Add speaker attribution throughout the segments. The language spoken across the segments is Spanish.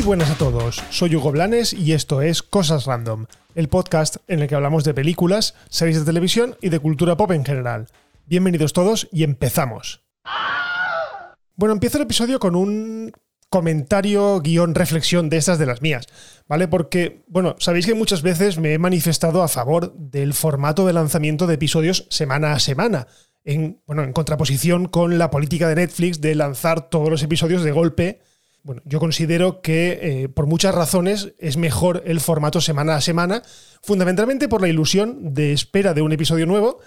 Speaker 1: Muy buenas a todos, soy Hugo Blanes y esto es Cosas Random, el podcast en el que hablamos de películas, series de televisión y de cultura pop en general. Bienvenidos todos y empezamos. Bueno, empiezo el episodio con un comentario, guion, reflexión de estas de las mías, ¿vale? Porque, bueno, sabéis que muchas veces me he manifestado a favor del formato de lanzamiento de episodios semana a semana, en, bueno, en contraposición con la política de Netflix de lanzar todos los episodios de golpe. Bueno, yo considero que eh, por muchas razones es mejor el formato semana a semana, fundamentalmente por la ilusión de espera de un episodio nuevo,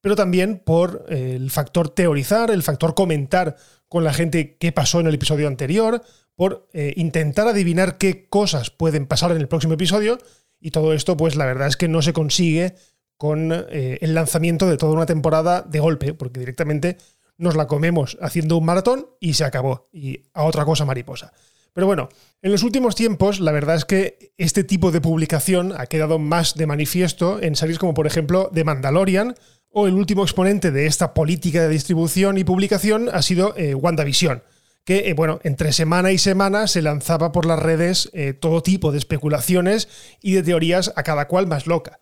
Speaker 1: pero también por eh, el factor teorizar, el factor comentar con la gente qué pasó en el episodio anterior, por eh, intentar adivinar qué cosas pueden pasar en el próximo episodio, y todo esto, pues la verdad es que no se consigue con el lanzamiento de toda una temporada de golpe, porque directamente nos la comemos haciendo un maratón y se acabó, y a otra cosa mariposa. Pero bueno, en los últimos tiempos la verdad es que este tipo de publicación ha quedado más de manifiesto en series como por ejemplo The Mandalorian, o el último exponente de esta política de distribución y publicación ha sido eh, WandaVision, que, eh, bueno, entre semana y semana se lanzaba por las redes eh, todo tipo de especulaciones y de teorías a cada cual más loca.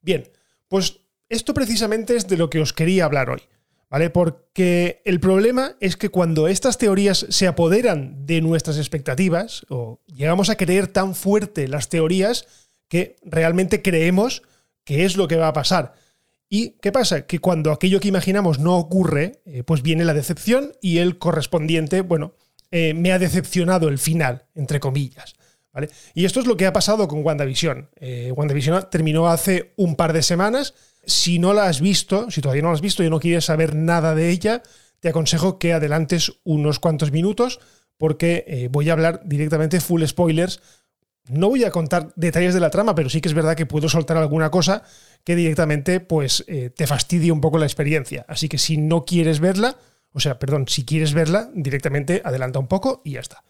Speaker 1: Bien, pues esto precisamente es de lo que os quería hablar hoy, ¿vale? Porque el problema es que cuando estas teorías se apoderan de nuestras expectativas, o llegamos a creer tan fuerte las teorías, que realmente creemos que es lo que va a pasar. ¿Y qué pasa? Que cuando aquello que imaginamos no ocurre, eh, pues viene la decepción y el correspondiente, bueno, eh, me ha decepcionado el final, entre comillas. ¿vale? Y esto es lo que ha pasado con WandaVision. Eh, WandaVision terminó hace un par de semanas. Si no la has visto, si todavía no la has visto y no quieres saber nada de ella, te aconsejo que adelantes unos cuantos minutos porque voy a hablar directamente full spoilers no voy a contar detalles de la trama, pero sí que es verdad que puedo soltar alguna cosa que directamente pues, eh, te fastidie un poco la experiencia. Así que si no quieres verla, o sea, perdón, si quieres verla, directamente adelanta un poco y ya está.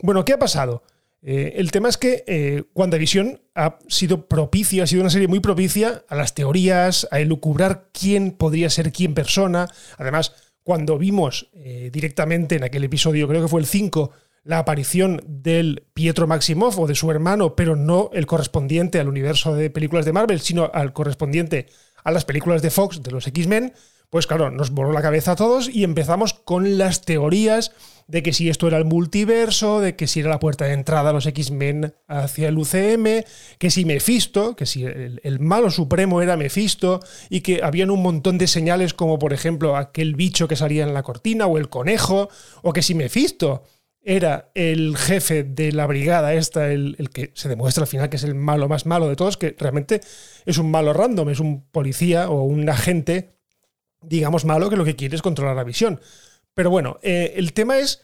Speaker 1: Bueno, ¿qué ha pasado? Eh, el tema es que eh, WandaVision ha sido propicia, ha sido una serie muy propicia a las teorías, a elucubrar quién podría ser quién persona. Además, cuando vimos directamente en aquel episodio, creo que fue el 5, la aparición del Pietro Maximoff o de su hermano, pero no el correspondiente al universo de películas de Marvel, sino al correspondiente a las películas de Fox, de los X-Men, pues claro, nos voló la cabeza a todos y empezamos con las teorías de que si esto era el multiverso, de que si era la puerta de entrada a los X-Men hacia el UCM, que si Mephisto, que si el, el, malo supremo era Mephisto, y que habían un montón de señales como por ejemplo aquel bicho que salía en la cortina o el conejo, o que si Mephisto era el jefe de la brigada esta, el, que se demuestra al final que es el malo más malo de todos, que realmente es un malo random, es un policía o un agente, digamos, malo que lo que quiere es controlar la visión. Pero bueno, eh, el tema es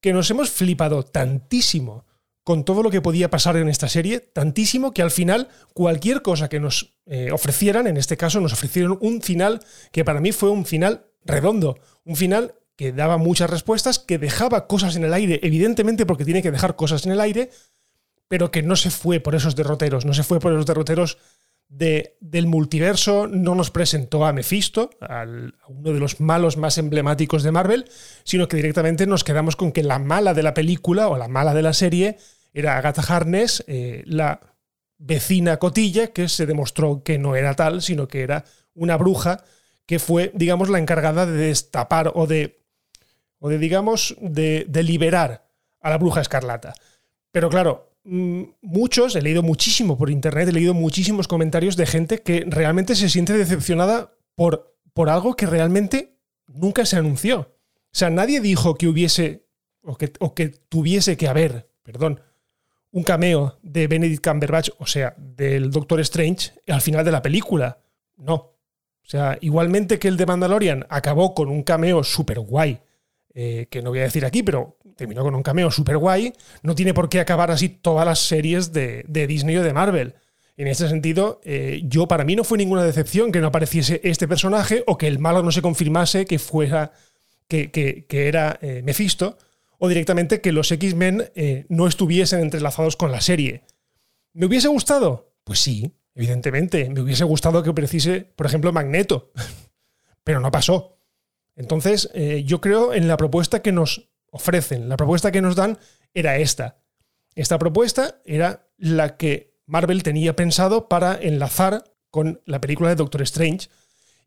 Speaker 1: que nos hemos flipado tantísimo con todo lo que podía pasar en esta serie, tantísimo que al final cualquier cosa que nos eh, ofrecieran, en este caso nos ofrecieron un final que para mí fue un final redondo, un final que daba muchas respuestas, que dejaba cosas en el aire, evidentemente porque tiene que dejar cosas en el aire, pero que no se fue por esos derroteros, no se fue por esos derroteros de, del multiverso, no nos presentó a Mephisto, a uno de los malos más emblemáticos de Marvel, sino que directamente nos quedamos con que la mala de la película o la mala de la serie era Agatha Harness, eh, la vecina cotilla, que se demostró que no era tal, sino que era una bruja que fue, digamos, la encargada de destapar o de o de, digamos, de, liberar a la bruja escarlata. Pero claro, muchos, he leído muchísimo por internet, he leído muchísimos comentarios de gente que realmente se siente decepcionada por, por algo que realmente nunca se anunció. O sea, nadie dijo que hubiese, o que, o que tuviese que haber, perdón, un cameo de Benedict Cumberbatch, o sea, del Doctor Strange, al final de la película. No. O sea, igualmente que el de Mandalorian acabó con un cameo súper guay eh, que no voy a decir aquí, pero terminó con un cameo súper guay, no tiene por qué acabar así todas las series de, Disney o de Marvel. En este sentido, eh, yo para mí no fue ninguna decepción que no apareciese este personaje o que el malo no se confirmase que fuera que, era eh, Mephisto o directamente que los X-Men no estuviesen entrelazados con la serie. ¿Me hubiese gustado? Pues sí, evidentemente. Me hubiese gustado que apareciese, por ejemplo, Magneto. Pero no pasó. Entonces, eh, yo creo en la propuesta que nos ofrecen, la propuesta que nos dan era esta. Esta propuesta era la que Marvel tenía pensado para enlazar con la película de Doctor Strange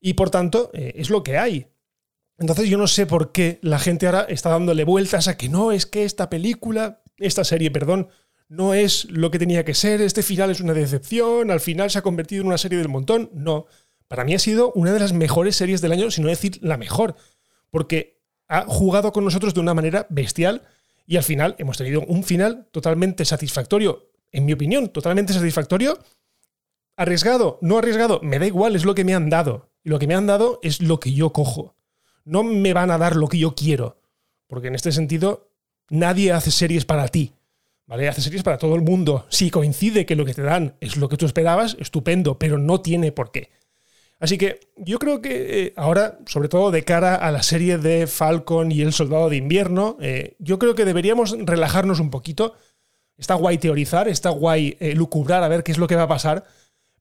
Speaker 1: y por tanto eh, es lo que hay. Entonces yo no sé por qué la gente ahora está dándole vueltas a que no, es que esta película, esta serie, perdón, no es lo que tenía que ser, este final es una decepción, al final se ha convertido en una serie del montón. No, para mí ha sido una de las mejores series del año, si no decir la mejor, porque ha jugado con nosotros de una manera bestial y al final hemos tenido un final totalmente satisfactorio, en mi opinión, totalmente satisfactorio. Arriesgado, no arriesgado, me da igual, es lo que me han dado. Y lo que me han dado es lo que yo cojo no me van a dar lo que yo quiero. Porque en este sentido, nadie hace series para ti. ¿Vale? Hace series para todo el mundo. Si coincide que lo que te dan es lo que tú esperabas, estupendo, pero no tiene por qué. Así que yo creo que eh, ahora, sobre todo de cara a la serie de Falcon y El Soldado de Invierno, eh, yo creo que deberíamos relajarnos un poquito. Está guay teorizar, está guay eh, lucubrar a ver qué es lo que va a pasar,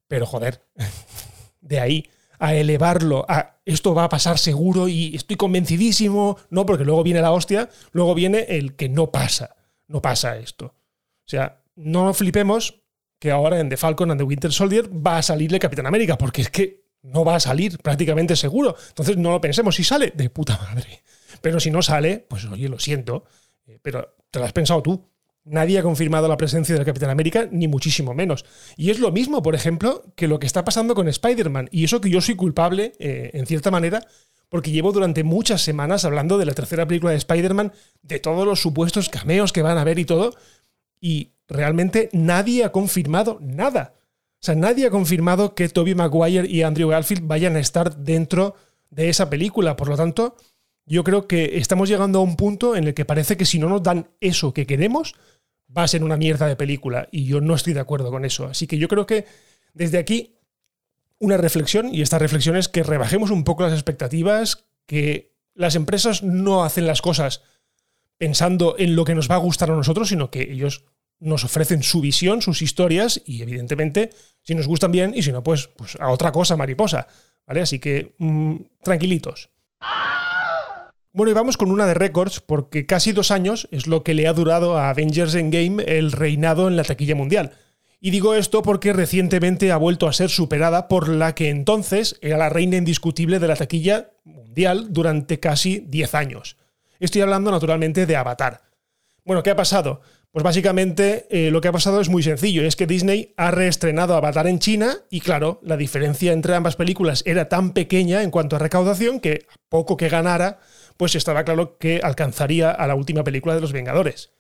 Speaker 1: pero joder, de ahí a elevarlo a esto va a pasar seguro y estoy convencidísimo, no, porque luego viene la hostia, luego viene el que no pasa, no pasa esto. O sea, no flipemos que ahora en The Falcon and the Winter Soldier va a salir el Capitán América, porque es que no va a salir prácticamente seguro. Entonces no lo pensemos, si sale, de puta madre. Pero si no sale, pues oye, lo siento, eh, pero te lo has pensado tú. Nadie ha confirmado la presencia del Capitán América, ni muchísimo menos. Y es lo mismo, por ejemplo, que lo que está pasando con Spider-Man. Y eso que yo soy culpable, eh, en cierta manera, porque llevo durante muchas semanas hablando de la tercera película de Spider-Man, de todos los supuestos cameos que van a haber y todo. Y realmente nadie ha confirmado nada. O sea, nadie ha confirmado que Tobey Maguire y Andrew Garfield vayan a estar dentro de esa película. Por lo tanto, yo creo que estamos llegando a un punto en el que parece que si no nos dan eso que queremos, va a ser una mierda de película. Y yo no estoy de acuerdo con eso. Así que yo creo que desde aquí una reflexión, y esta reflexión es que rebajemos un poco las expectativas, que las empresas no hacen las cosas pensando en lo que nos va a gustar a nosotros, sino que ellos nos ofrecen su visión, sus historias, y evidentemente, si nos gustan bien, y si no, pues, pues a otra cosa, mariposa. ¿Vale? Así que mm, tranquilitos. Bueno, y vamos con una de récords, porque casi dos años es lo que le ha durado a Avengers Endgame el reinado en la taquilla mundial. Y digo esto porque recientemente ha vuelto a ser superada por la que entonces era la reina indiscutible de la taquilla mundial durante casi 10 años. Estoy hablando naturalmente de Avatar. Bueno, ¿qué ha pasado? Pues básicamente eh, lo que ha pasado es muy sencillo, es que Disney ha reestrenado Avatar en China y claro, la diferencia entre ambas películas era tan pequeña en cuanto a recaudación que poco que ganara, pues estaba claro que alcanzaría a la última película de Los Vengadores.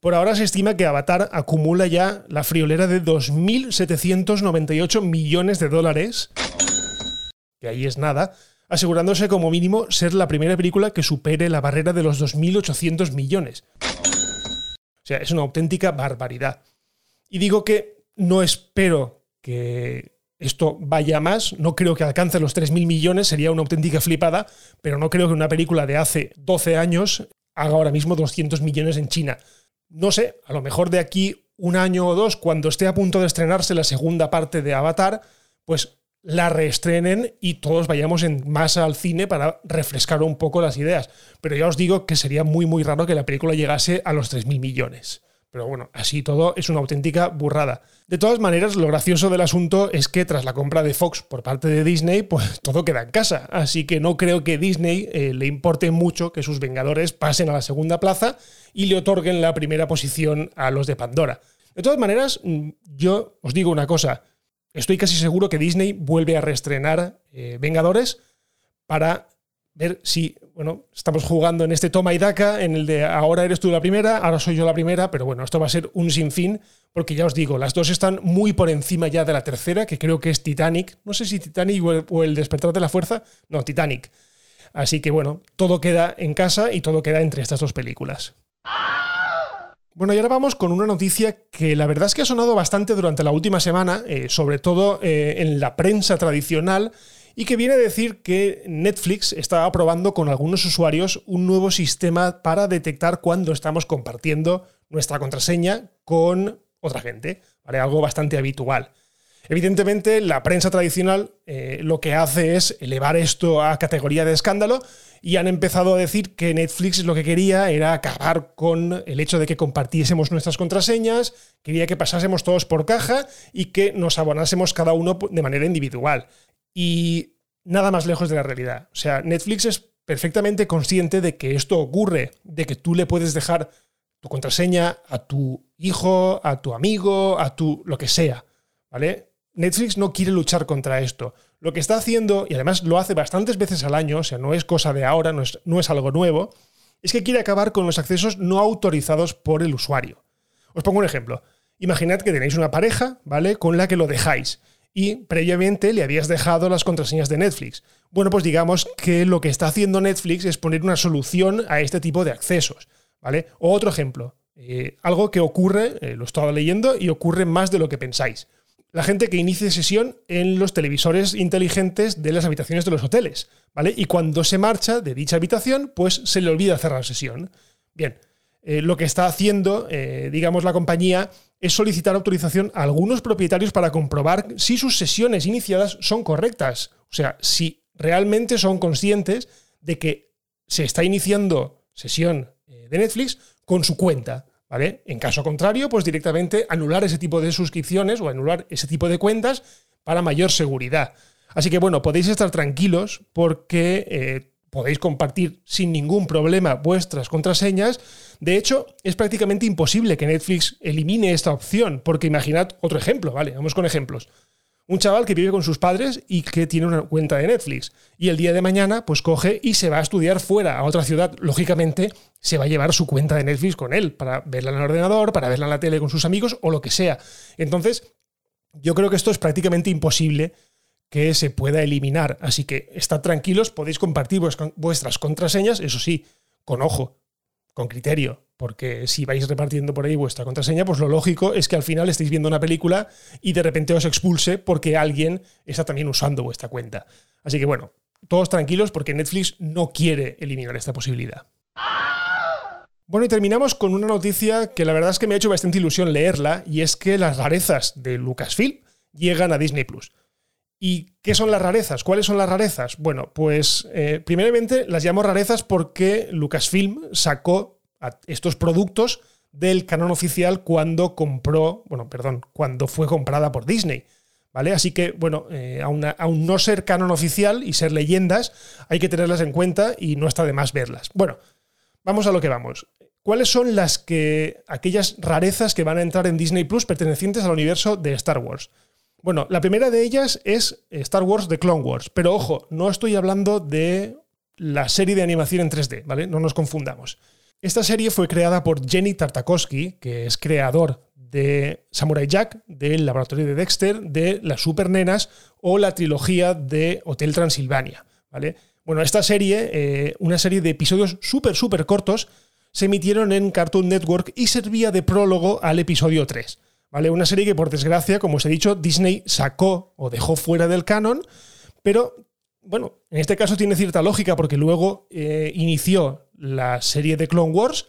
Speaker 1: Por ahora se estima que Avatar acumula ya la friolera de 2.798 millones de dólares, que ahí es nada, asegurándose como mínimo ser la primera película que supere la barrera de los 2.800 millones. Sea, es una auténtica barbaridad. Y digo que no espero que esto vaya más. No creo que alcance los 3.000 millones, sería una auténtica flipada, pero no creo que una película de hace 12 años haga ahora mismo 200 millones en China. No sé, a lo mejor de aquí un año o dos, cuando esté a punto de estrenarse la segunda parte de Avatar, pues la reestrenen y todos vayamos en masa al cine para refrescar un poco las ideas. Pero ya os digo que sería muy muy raro que la película llegase a los 3.000 millones. Pero bueno, así todo es una auténtica burrada. De todas maneras, lo gracioso del asunto es que tras la compra de Fox por parte de Disney, pues todo queda en casa. Así que no creo que Disney eh, le importe mucho que sus Vengadores pasen a la segunda plaza y le otorguen la primera posición a los de Pandora. De todas maneras, mm, yo os digo una cosa. Estoy casi seguro que Disney vuelve a reestrenar eh, Vengadores para ver si, bueno, estamos jugando en este toma y daca, en el de ahora eres tú la primera, ahora soy yo la primera, pero bueno, esto va a ser un sinfín, porque ya os digo, las dos están muy por encima ya de la tercera, que creo que es Titanic. No sé si Titanic o el, Despertar de la Fuerza, no, Titanic. Así que bueno, todo queda en casa y todo queda entre estas dos películas. Bueno, y ahora vamos con una noticia que la verdad es que ha sonado bastante durante la última semana, eh, sobre todo eh, en la prensa tradicional, y que viene a decir que Netflix está probando con algunos usuarios un nuevo sistema para detectar cuando estamos compartiendo nuestra contraseña con otra gente. Algo bastante habitual. Evidentemente, la prensa tradicional eh, lo que hace es elevar esto a categoría de escándalo y han empezado a decir que Netflix lo que quería era acabar con el hecho de que compartiésemos nuestras contraseñas, quería que pasásemos todos por caja y que nos abonásemos cada uno de manera individual. Y nada más lejos de la realidad. O sea, Netflix es perfectamente consciente de que esto ocurre, de que tú le puedes dejar tu contraseña a tu hijo, a tu amigo, a tu lo que sea, ¿vale? Netflix no quiere luchar contra esto. Lo que está haciendo, y además lo hace bastantes veces al año, o sea, no es cosa de ahora, no es, no es algo nuevo, es que quiere acabar con los accesos no autorizados por el usuario. Os pongo un ejemplo. Imaginad que tenéis una pareja, ¿vale? Con la que lo dejáis y previamente le habías dejado las contraseñas de Netflix. Bueno, pues digamos que lo que está haciendo Netflix es poner una solución a este tipo de accesos, ¿vale? O otro ejemplo, eh, algo que ocurre, eh, lo he estado leyendo, y ocurre más de lo que pensáis. La gente que inicie sesión en los televisores inteligentes de las habitaciones de los hoteles, ¿vale? Y cuando se marcha de dicha habitación, pues se le olvida cerrar sesión. Bien, eh, lo que está haciendo, digamos, la compañía es solicitar autorización a algunos propietarios para comprobar si sus sesiones iniciadas son correctas. O sea, si realmente son conscientes de que se está iniciando sesión eh, de Netflix con su cuenta. ¿Vale? En caso contrario, pues directamente anular ese tipo de suscripciones o anular ese tipo de cuentas para mayor seguridad. Así que bueno, podéis estar tranquilos porque eh, podéis compartir sin ningún problema vuestras contraseñas. De hecho, es prácticamente imposible que Netflix elimine esta opción, porque imaginad otro ejemplo, ¿vale? Vamos con ejemplos. Un chaval que vive con sus padres y que tiene una cuenta de Netflix. Y el día de mañana, pues coge y se va a estudiar fuera, a otra ciudad. Lógicamente, se va a llevar su cuenta de Netflix con él, para verla en el ordenador, para verla en la tele con sus amigos o lo que sea. Entonces, yo creo que esto es prácticamente imposible que se pueda eliminar. Así que estad tranquilos, podéis compartir vuestras contraseñas, eso sí, con ojo, con criterio, porque si vais repartiendo por ahí vuestra contraseña, pues lo lógico es que al final estéis viendo una película y de repente os expulse porque alguien está también usando vuestra cuenta. Así que bueno, todos tranquilos porque Netflix no quiere eliminar esta posibilidad. Bueno, y terminamos con una noticia que la verdad es que me ha hecho bastante ilusión leerla, y es que las rarezas de Lucasfilm llegan a Disney Plus. ¿Y qué son las rarezas? ¿Cuáles son las rarezas? Bueno, pues eh, primeramente las llamo rarezas porque Lucasfilm sacó estos productos del canon oficial cuando compró, bueno, perdón, cuando fue comprada por Disney. ¿Vale? Así que, bueno, eh, aun, no ser canon oficial y ser leyendas, hay que tenerlas en cuenta y no está de más verlas. Bueno, vamos a lo que vamos. ¿Cuáles son las que. aquellas rarezas que van a entrar en Disney Plus pertenecientes al universo de Star Wars? Bueno, la primera de ellas es Star Wars The Clone Wars, pero ojo, no estoy hablando de la serie de animación en 3D, ¿vale? No nos confundamos. Esta serie fue creada por Jenny Tartakovsky, que es creador de Samurai Jack, del laboratorio de Dexter, de las Super Nenas o la trilogía de Hotel Transilvania, ¿vale? Bueno, esta serie, eh, una serie de episodios súper, súper cortos, se emitieron en Cartoon Network y servía de prólogo al episodio 3. ¿vale? Una serie que, por desgracia, como os he dicho, Disney sacó o dejó fuera del canon, pero bueno, en este caso tiene cierta lógica porque luego eh, inició la serie de Clone Wars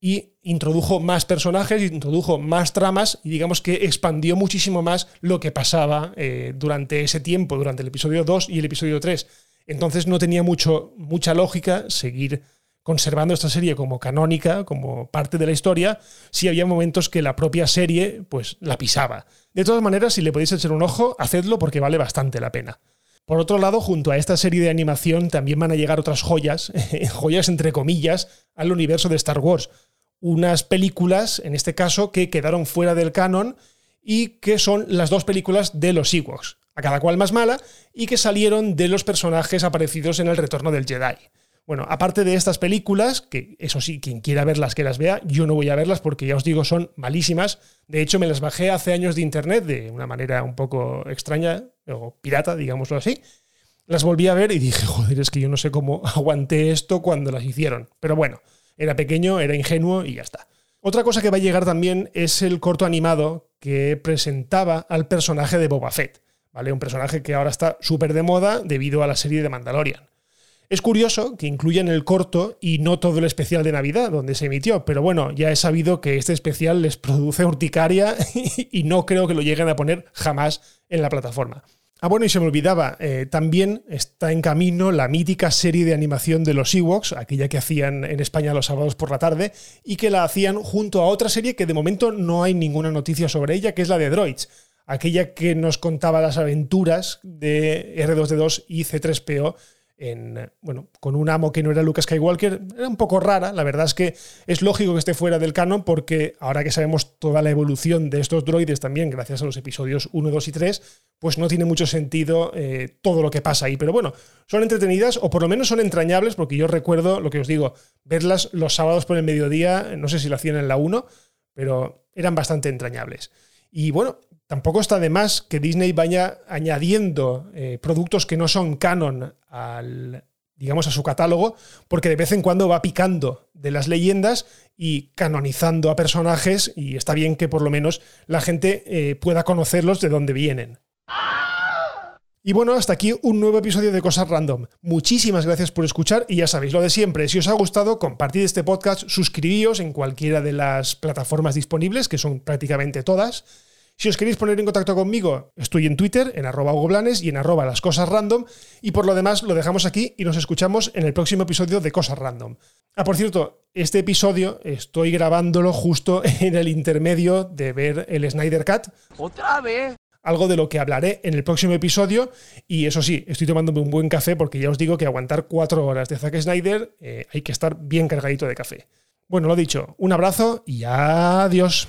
Speaker 1: y introdujo más personajes, introdujo más tramas y digamos que expandió muchísimo más lo que pasaba eh, durante ese tiempo, durante el episodio 2 y el episodio 3. Entonces no tenía mucho, mucha lógica seguir conservando esta serie como canónica, como parte de la historia, si había momentos que la propia serie pues la pisaba. De todas maneras, si le podéis echar un ojo, hacedlo porque vale bastante la pena. Por otro lado, junto a esta serie de animación también van a llegar otras joyas, joyas entre comillas, al universo de Star Wars. Unas películas, en este caso, que quedaron fuera del canon y que son las dos películas de los Ewoks, a cada cual más mala, y que salieron de los personajes aparecidos en el Retorno del Jedi. Bueno, aparte de estas películas, que eso sí, quien quiera verlas, que las vea, yo no voy a verlas porque ya os digo, son malísimas. De hecho, me las bajé hace años de internet de una manera un poco extraña, o pirata, digámoslo así. Las volví a ver y dije, joder, es que yo no sé cómo aguanté esto cuando las hicieron. Pero bueno, era pequeño, era ingenuo y ya está. Otra cosa que va a llegar también es el corto animado que presentaba al personaje de Boba Fett, ¿vale? Un personaje que ahora está súper de moda debido a la serie de Mandalorian. Es curioso que incluyan el corto y no todo el especial de Navidad donde se emitió, pero bueno, ya he sabido que este especial les produce urticaria y no creo que lo lleguen a poner jamás en la plataforma. Ah, bueno, y se me olvidaba, eh, también está en camino la mítica serie de animación de los Ewoks, aquella que hacían en España los sábados por la tarde, y que la hacían junto a otra serie que de momento no hay ninguna noticia sobre ella, que es la de Droids, aquella que nos contaba las aventuras de R2D2 y C3PO en, bueno, con un amo que no era Luke Skywalker, era un poco rara. La verdad es que es lógico que esté fuera del canon porque ahora que sabemos toda la evolución de estos droides también, gracias a los episodios 1, 2 y 3, pues no tiene mucho sentido eh, todo lo que pasa ahí. Pero bueno, son entretenidas o por lo menos son entrañables porque yo recuerdo, lo que os digo, verlas los sábados por el mediodía, no sé si lo hacían en la 1, pero eran bastante entrañables. Y bueno, tampoco está de más que Disney vaya añadiendo eh, productos que no son canon al, digamos, a su catálogo, porque de vez en cuando va picando de las leyendas y canonizando a personajes, y está bien que por lo menos la gente eh, pueda conocerlos de dónde vienen. Y bueno, hasta aquí un nuevo episodio de Cosas Random. Muchísimas gracias por escuchar y ya sabéis lo de siempre. Si os ha gustado, compartid este podcast, suscribíos en cualquiera de las plataformas disponibles, que son prácticamente todas. Si os queréis poner en contacto conmigo, estoy en Twitter, en arroba Blanes y en arroba las cosas random. Y por lo demás, lo dejamos aquí y nos escuchamos en el próximo episodio de Cosas Random. Ah, por cierto, este episodio estoy grabándolo justo en el intermedio de ver el Snyder Cut.
Speaker 2: ¿Otra vez?
Speaker 1: Algo de lo que hablaré en el próximo episodio. Y eso sí, estoy tomándome un buen café porque ya os digo que aguantar cuatro horas de Zack Snyder eh, hay que estar bien cargadito de café. Bueno, lo dicho, un abrazo y adiós.